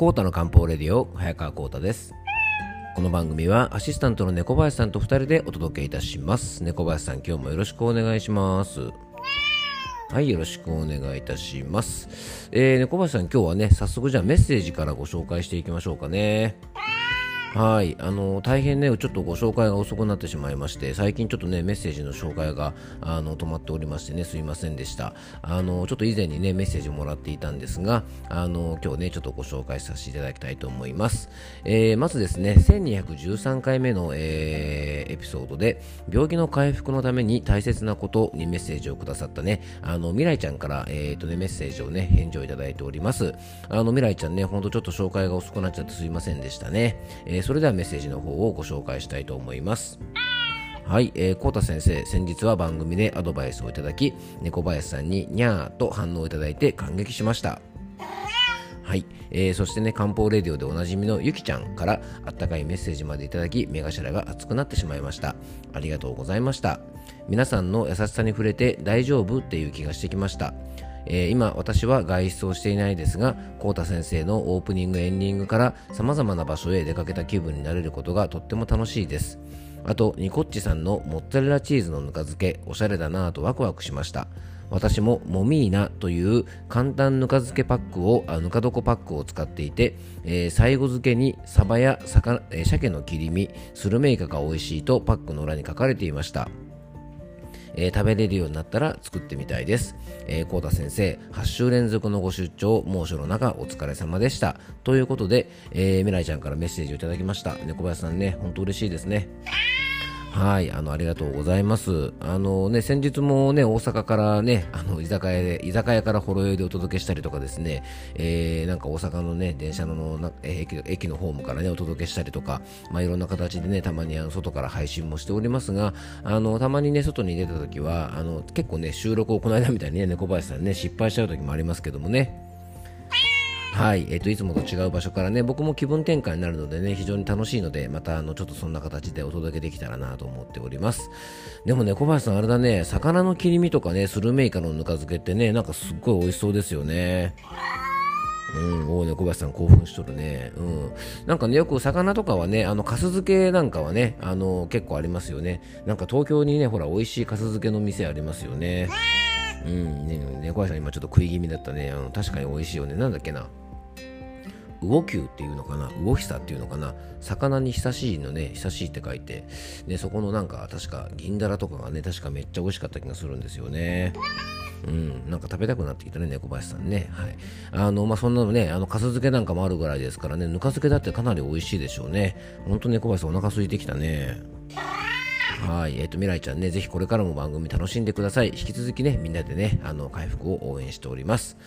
コータの漢方レディオ早川コータですこの番組はアシスタントの猫林さんと2人でお届けいたします猫林さん今日もよろしくお願いしますはい、よろしくお願いいたします。えー、猫林さん、今日はね、早速じゃあメッセージからご紹介していきましょうかね。はい、あの大変ね、ちょっとご紹介が遅くなってしまいまして、最近ちょっとね、メッセージの紹介があの止まっておりましてね、すいませんでした。あのちょっと以前にね、メッセージをもらっていたんですが、あの今日ね、ちょっとご紹介させていただきたいと思います。えー、まずですね、1213回目の、えー、エピソードで、病気の回復のために大切なことにメッセージをくださったね、あの未来ちゃんから、えーとね、メッセージをね、返事をいただいております。あの未来ちゃんね、ほんとちょっと紹介が遅くなっちゃってすいませんでしたね。えーー、それではメッセージの方をご紹介したいと思います。はい、えー、コータ先生、先日は番組でアドバイスをいただき、猫林さんににゃーと反応をいただいて感激しました。はい、えー、そしてね、漢方レディオでおなじみのゆきちゃんからあったかいメッセージまでいただき、目頭が熱くなってしまいました。ありがとうございました。皆さんの優しさに触れて大丈夫っていう気がしてきました。えー、今私は外出をしていないですがコー先生のオープニングエンディングから様々な場所へ出かけた気分になれることがとっても楽しいです。あとニコッチさんのモッツァレラチーズのぬか漬けおしゃれだなぁとワクワクしました。私もモミーナという簡単ぬか漬けパックをあぬか床パックを使っていて、えー、最後漬けにサバや魚、えー、鮭の切り身スルメイカが美味しいとパックの裏に書かれていました。えー、食べれるようになったら作ってみたいです。えー、コー先生、8週連続のご出張、猛暑の中お疲れ様でした。ということで、えー、未来ちゃんからメッセージをいただきました。猫林さんね、本当嬉しいですね。はい、あの、ありがとうございます。あのね、先日もね、大阪からね、あの、居酒屋で、居酒屋からほろ酔いでお届けしたりとかですね、えー、なんか大阪のね、電車のな駅駅のホームからね、お届けしたりとか、まあ、いろんな形でね、たまにあの外から配信もしておりますが、あの、たまにね、外に出た時は、あの、結構ね、収録をこの間みたいにね、猫林さんね、失敗しちゃう時もありますけどもね、はい、えっ、ー、といつもと違う場所からね、僕も気分転換になるのでね、非常に楽しいので、またあのちょっとそんな形でお届けできたらなと思っております。でもね、小林さん、あれだね、魚の切り身とかね、スルメイカのぬか漬けってね、なんかすっごい美味しそうですよね。うん、おね、小林さん興奮しとるね。うん。なんかね、よく魚とかはね、あの、かす漬けなんかはね、あの、結構ありますよね。なんか東京にね、ほら、美味しいかす漬けの店ありますよね。うん、ね、ね、小林さん今ちょっと食い気味だったね。うん、確かに美味しいよね。なんだっけな。魚球っていうのかな？魚久っていうのかな？魚に久しいのね久しいって書いてでそこのなんか確か銀だらとかがね確かめっちゃ美味しかった気がするんですよねうん、なんか食べたくなってきたね、猫林さんね。はい。あの、まあ、そんなのね、あの、かす漬けなんかもあるぐらいですからね、ぬか漬けだってかなり美味しいでしょうね。ほんと猫林さんお腹空いてきたね。はい。えっ、ー、と、未来ちゃんね、ぜひこれからも番組楽しんでください。引き続きね、みんなでね、あの、回復を応援しております。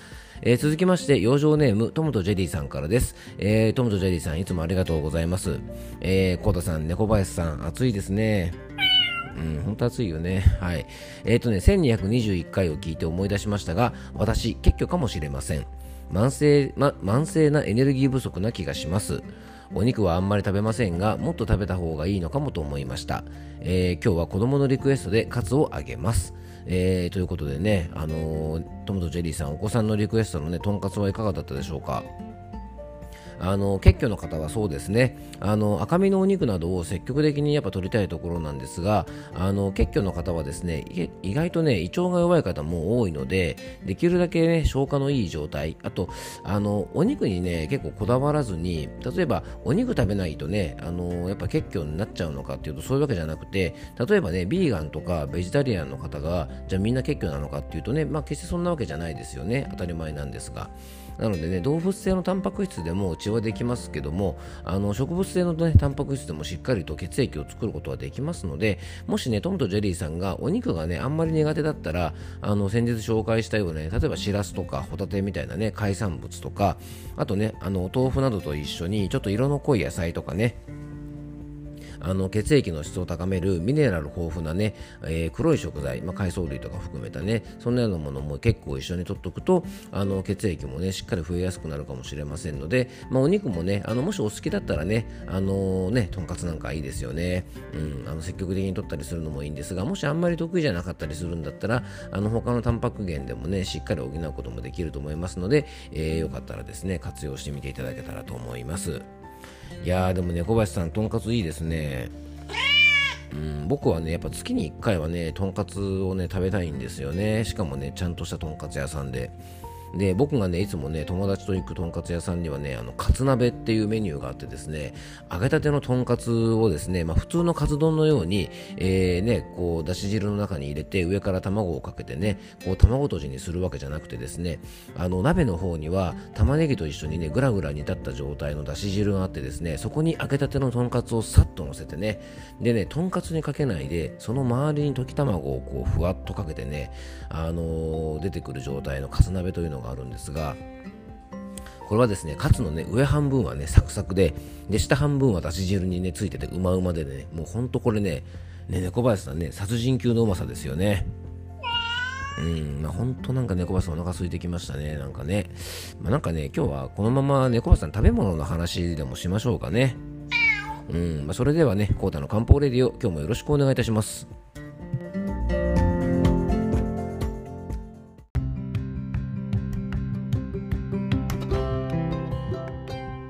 えー、続きまして、養生ネーム、トムとジェリーさんからです。えー、トムとジェリーさん、いつもありがとうございます。えー、コータさん、猫林さん、暑いですね。うん、本当暑いよね。はい。えっ、ー、とね、1221回を聞いて思い出しましたが、私、結局かもしれません。慢性、ま、慢性なエネルギー不足な気がします。お肉はあんまり食べませんが、もっと食べた方がいいのかもと思いました。えー、今日は子供のリクエストでカツをあげます。えー、ということでね、あのー、トムとジェリーさん、お子さんのリクエストのね、とんかつはいかがだったでしょうか？あの結虚の方はそうですね。あの赤身のお肉などを積極的にやっぱ取りたいところなんですがあの結虚の方はですね意外とね胃腸が弱い方も多いのでできるだけね消化のいい状態あとあのお肉にね結構こだわらずに例えばお肉食べないとねあのやっぱ結虚になっちゃうのかっていうとそういうわけじゃなくて例えばねビーガンとかベジタリアンの方がじゃあみんな結虚なのかっていうとねまあ決してそんなわけじゃないですよね。当たり前なんですが。なのでね動物性のタンパク質でも血はできますけどもあの植物性の、ね、タンパク質でもしっかりと血液を作ることはできますのでもしねトムとジェリーさんがお肉がねあんまり苦手だったらあの先日紹介したような、ね、例えばしらすとかホタテみたいなね海産物とかあとねあのお豆腐などと一緒にちょっと色の濃い野菜とかねあの血液の質を高めるミネラル豊富なね、えー、黒い食材、まあ、海藻類とか含めたねそんなようなものも結構一緒に取っておくとあの血液もねしっかり増えやすくなるかもしれませんので、まあ、お肉もねあのもしお好きだったらねあのー、ねとんかつなんかいいですよね、うん、あの積極的に取ったりするのもいいんですがもしあんまり得意じゃなかったりするんだったらあの他のタンパク源でもねしっかり補うこともできると思いますので、えー、よかったらですね活用してみていただけたらと思います。いやーでもね小林さんとんかついいですね。うん、僕はねやっぱ月に1回はねとんかつをね食べたいんですよね。しかもねちゃんとしたとんかつ屋さんで。で僕がねいつもね友達と行くとんかつ屋さんにはねあのカツ鍋っていうメニューがあってですね揚げたてのとんかつをですね、まあ、普通のカツ丼のように、えー、ねこうだし汁の中に入れて上から卵をかけてねこう卵とじにするわけじゃなくてですねあの鍋の方には玉ねぎと一緒にねぐらぐら煮立った状態のだし汁があってですねそこに揚げたてのとんかつをさっと乗せてねでねとんかつにかけないでその周りに溶き卵をこうふわっとかけてねあのー、出てくる状態のカツ鍋というのががあるんですがこれはですねカツのね上半分はねサクサクでで下半分はだし汁にねついててうまうまでねもうほんとこれねね猫林さんね殺人級のうまさですよね。うんまあ、ほんとなんか猫林さんお腹空いてきましたねなんかね、まあ、なんかね今日はこのまま猫林さん食べ物の話でもしましょうかね。うんまあ、それではね、コータの漢方レディオ、今日もよろしくお願いいたします。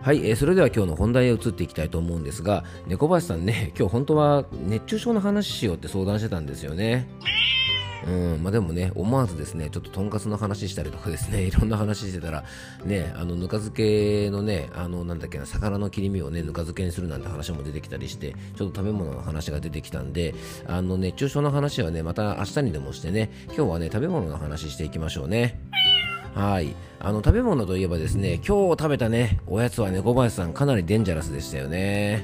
はい、えー、それでは今日の本題へ移っていきたいと思うんですが、猫林さんね、今日本当は熱中症の話しようって相談してたんですよね。うんまあ、でもね、思わずですね、ちょっととんかつの話したりとかですね、いろんな話してたら、ね、あの、ぬか漬けのね、あの、なんだっけな、魚の切り身をね、ぬか漬けにするなんて話も出てきたりして、ちょっと食べ物の話が出てきたんで、あの、熱中症の話はね、また明日にでもしてね、今日はね、食べ物の話していきましょうね。はい。あの、食べ物といえばですね、今日食べたね、おやつは猫林さんかなりデンジャラスでしたよね。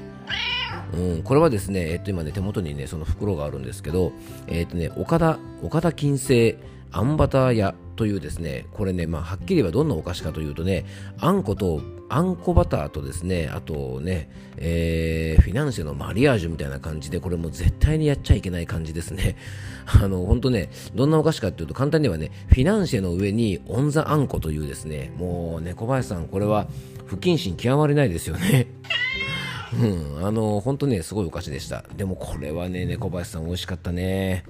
うん、これはですね、えっと今ね、手元にね、その袋があるんですけど、えっとね、岡田、岡田金星あんバター屋というですね、これね、まあ、はっきり言えばどんなお菓子かというとね、あんことあんこバターとですね、あとね、えー、フィナンシェのマリアージュみたいな感じで、これも絶対にやっちゃいけない感じですね。あの、本当ね、どんなお菓子かっていうと、簡単にはね、フィナンシェの上にオンザあんこというですね、もうね、小林さん、これは不謹慎極まりないですよね。うん、あの、本当ね、すごいお菓子でした。でもこれはね、猫林さん美味しかったね。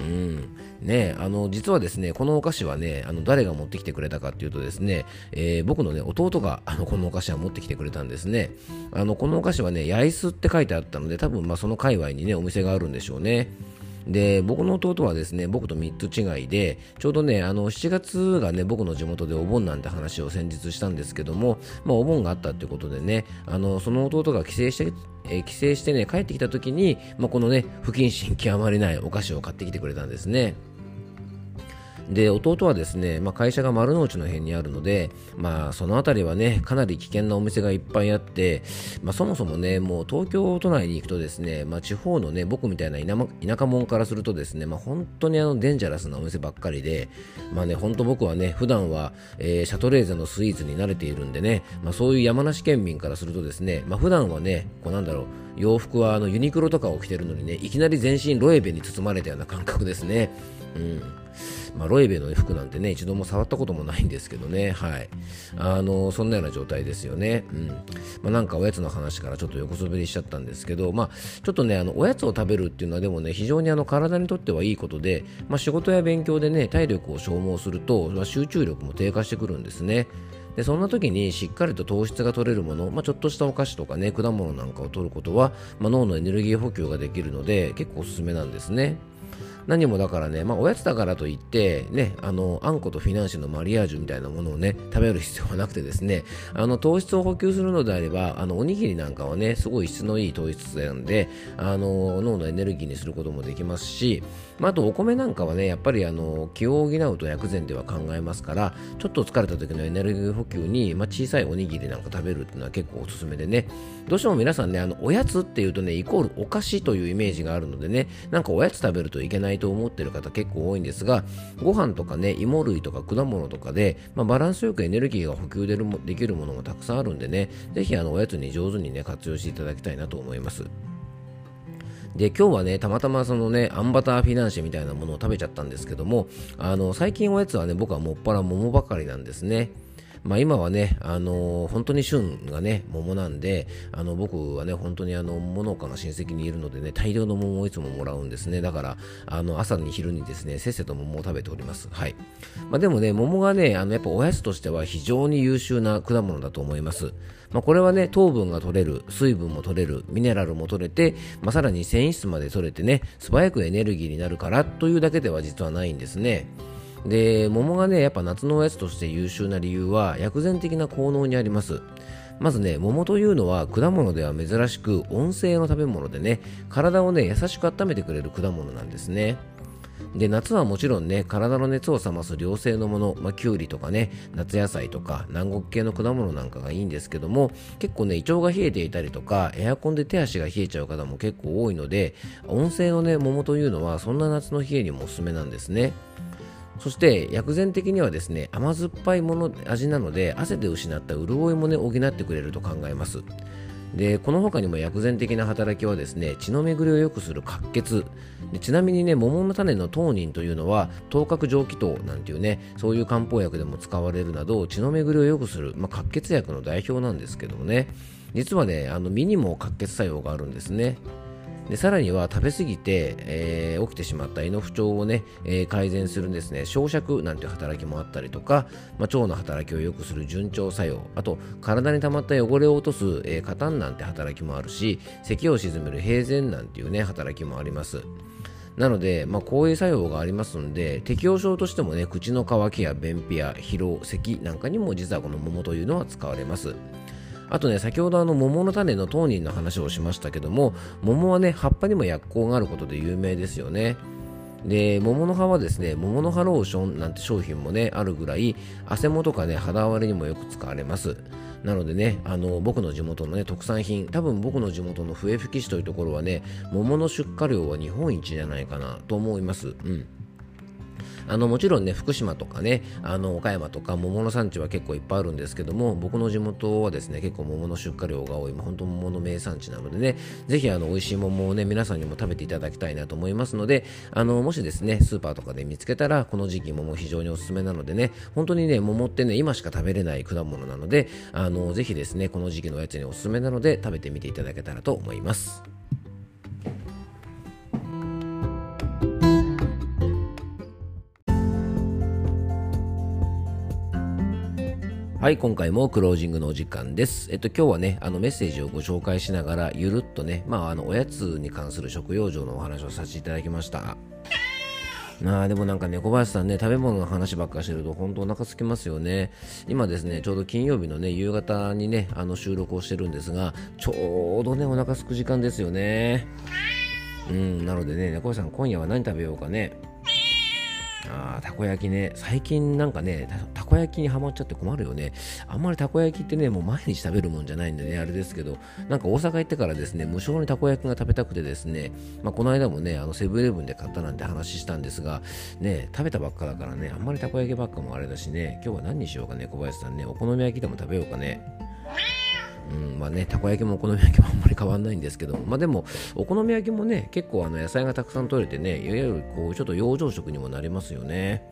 うん。ね、あの実はですねこのお菓子はねあの誰が持ってきてくれたかっていうとですね、えー、僕のね弟があのこのお菓子は持ってきてくれたんですねあのこのお菓子はね八重洲って書いてあったので多分まあその界隈にねお店があるんでしょうねで僕の弟はですね僕と3つ違いでちょうどねあの7月がね僕の地元でお盆なんて話を先日したんですけども、まあ、お盆があったってことでねあのその弟が帰省してえ、帰省してね帰ってきた時に、まあ、このね不謹慎極まりないお菓子を買ってきてくれたんですね。で弟はですね、まあ、会社が丸の内の辺にあるので、まあ、その辺りはねかなり危険なお店がいっぱいあって、まあ、そもそもねもう東京都内に行くとですね、まあ、地方のね僕みたいな田舎者からするとですね、まあ、本当にあのデンジャラスなお店ばっかりで、まあね、本当僕はね普段は、えー、シャトレーゼのスイーツに慣れているんでね、まあ、そういう山梨県民からするとですね、まあ、普段はねこうなんだろう洋服はあのユニクロとかを着てるのにねいきなり全身ロエベに包まれたような感覚ですね。うんまあ、ロエベの服なんてね、一度も触ったこともないんですけどね、はい。あの、そんなような状態ですよね。うん。まあ、なんかおやつの話からちょっと横滑りしちゃったんですけど、まあ、ちょっとね、あの、おやつを食べるっていうのはでもね、非常にあの、体にとってはいいことで、まあ、仕事や勉強でね、体力を消耗すると、まあ、集中力も低下してくるんですね。でそんな時にしっかりと糖質が取れるもの、まあ、ちょっとしたお菓子とかね果物なんかを取ることは、まあ、脳のエネルギー補給ができるので結構おすすめなんですね。何もだからね、まあ、おやつだからといって、ね、あの、あんことフィナンシェのマリアージュみたいなものをね、食べる必要はなくてですね、あの、糖質を補給するのであれば、あの、おにぎりなんかはね、すごい質のいい糖質なんで、あの、脳のエネルギーにすることもできますし、まあ、あとお米なんかはね、やっぱりあの、気を補うと薬膳では考えますから、ちょっと疲れた時のエネルギー補給に、まあ、小さいおにぎりなんか食べるっていうのは結構おすすめでね、どうしても皆さんね、あの、おやつっていうとね、イコールお菓子というイメージがあるのでね、なんかおやつ食べるといけないないと思ってる方結構多いんですがご飯とかね芋類とか果物とかで、まあ、バランスよくエネルギーが補給でるできるものがたくさんあるんでねぜひあのおやつに上手にね活用していただきたいなと思います。で今日はねたまたまそのねあんバターフィナンシェみたいなものを食べちゃったんですけどもあの最近おやつはね僕はもっぱら桃ばかりなんですね。まあ、今はね、あのー、本当に旬がね、桃なんで、あの僕はね、本当にあの桃農家が親戚にいるのでね、大量の桃をいつももらうんですね。だから、あの朝に昼にですね、せっせと桃を食べております。はい。まあ、でもね、桃がね、あのやっぱおやつとしては非常に優秀な果物だと思います。まあ、これはね、糖分が取れる、水分も取れる、ミネラルも取れて、まあ、さらに繊維質まで取れてね、素早くエネルギーになるからというだけでは実はないんですね。で桃がねやっぱ夏のおやつとして優秀な理由は薬膳的な効能にあります。まずね桃というのは果物では珍しく温性の食べ物でね体をね優しく温めてくれる果物なんですね。で夏はもちろんね体の熱を冷ます良性のもの、まあ、きゅうりとかね夏野菜とか南国系の果物なんかがいいんですけども結構ね胃腸が冷えていたりとかエアコンで手足が冷えちゃう方も結構多いので温性のね桃というのはそんな夏の冷えにもおすすめなんですね。そして薬膳的にはですね甘酸っぱいもの味なので汗で失った潤いもね補ってくれると考えます。でこの他にも薬膳的な働きはですね血の巡りを良くする活血。でちなみにね桃の種の当人というのは頭角蒸気糖なんていうねそういう漢方薬でも使われるなど血の巡りを良くする、まあ、活血薬の代表なんですけどもね。実はねあの身にも活血作用があるんですね。でさらには食べ過ぎて、えー、起きてしまった胃の不調をね、えー、改善するんですね消灼なんていう働きもあったりとか、まあ、腸の働きを良くする順調作用あと体に溜まった汚れを落とす、えー、過炭なんて働きもあるし咳を鎮める平然なんていうね働きもあります。なので、まあ、こういう作用がありますので適応症としてもね口の渇きや便秘や疲労咳なんかにも実はこの桃というのは使われます。あとね、先ほどあの桃の種の当人の話をしましたけども、桃はね、葉っぱにも薬効があることで有名ですよね。で、桃の葉はですね、桃の葉ローションなんて商品もね、あるぐらい、汗もとかね、肌荒れにもよく使われます。なのでね、あの、僕の地元のね、特産品、多分僕の地元の笛吹市というところはね、桃の出荷量は日本一じゃないかなと思います。うん。あのもちろんね福島とかねあの岡山とか桃の産地は結構いっぱいあるんですけども僕の地元はですね結構桃の出荷量が多い本当桃の名産地なのでねぜひあの美味しい桃をね皆さんにも食べていただきたいなと思いますのであのもしですねスーパーとかで見つけたらこの時期桃非常におすすめなのでね本当にね桃ってね今しか食べれない果物なのであのぜひですねこの時期のおやつにおすすめなので食べてみていただけたらと思います。はい、今回もクロージングのお時間です。えっと、今日はね、あのメッセージをご紹介しながら、ゆるっとね、まあ、あの、おやつに関する食用上のお話をさせていただきました。ああでもなんかね、林さんね、食べ物の話ばっかしてると本当お腹空きますよね。今ですね、ちょうど金曜日のね、夕方にね、あの収録をしてるんですが、ちょうどね、お腹空く時間ですよね。うん、なのでね、猫林さん、今夜は何食べようかね。あたこ焼きね、最近なんかねた、こ焼きにはまっちゃって困るよね。あんまりたこ焼きってね、もう毎日食べるもんじゃないんでね、あれですけど、なんか大阪行ってからですね、無償にたこ焼きが食べたくてですね、まあ、この間もね、あのセブンイレブンで買ったなんて話したんですが、ね、食べたばっかだからね、あんまりたこ焼きばっかもあれだしね、今日は何にしようかね、小林さんね、お好み焼きでも食べようかね。うんまあね、たこ焼きもお好み焼きもあんまり変わんないんですけど まあでもお好み焼きもね結構あの野菜がたくさん取れてねいわゆるこうちょっと養生食にもなりますよね。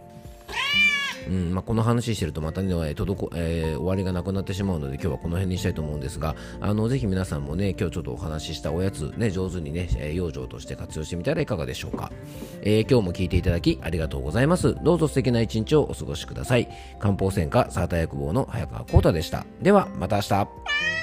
うんまあ、この話してるとまたね、滞えー、終わりがなくなってしまうので今日はこの辺にしたいと思うんですがあのぜひ皆さんもね今日ちょっとお話ししたおやつね上手にね、えー、養生として活用してみたらいかがでしょうか、えー、今日も聞いていただきありがとうございます。どうぞ素敵な一日をお過ごしください。漢方専科サーター薬房の早川浩太でした。ではまた明日。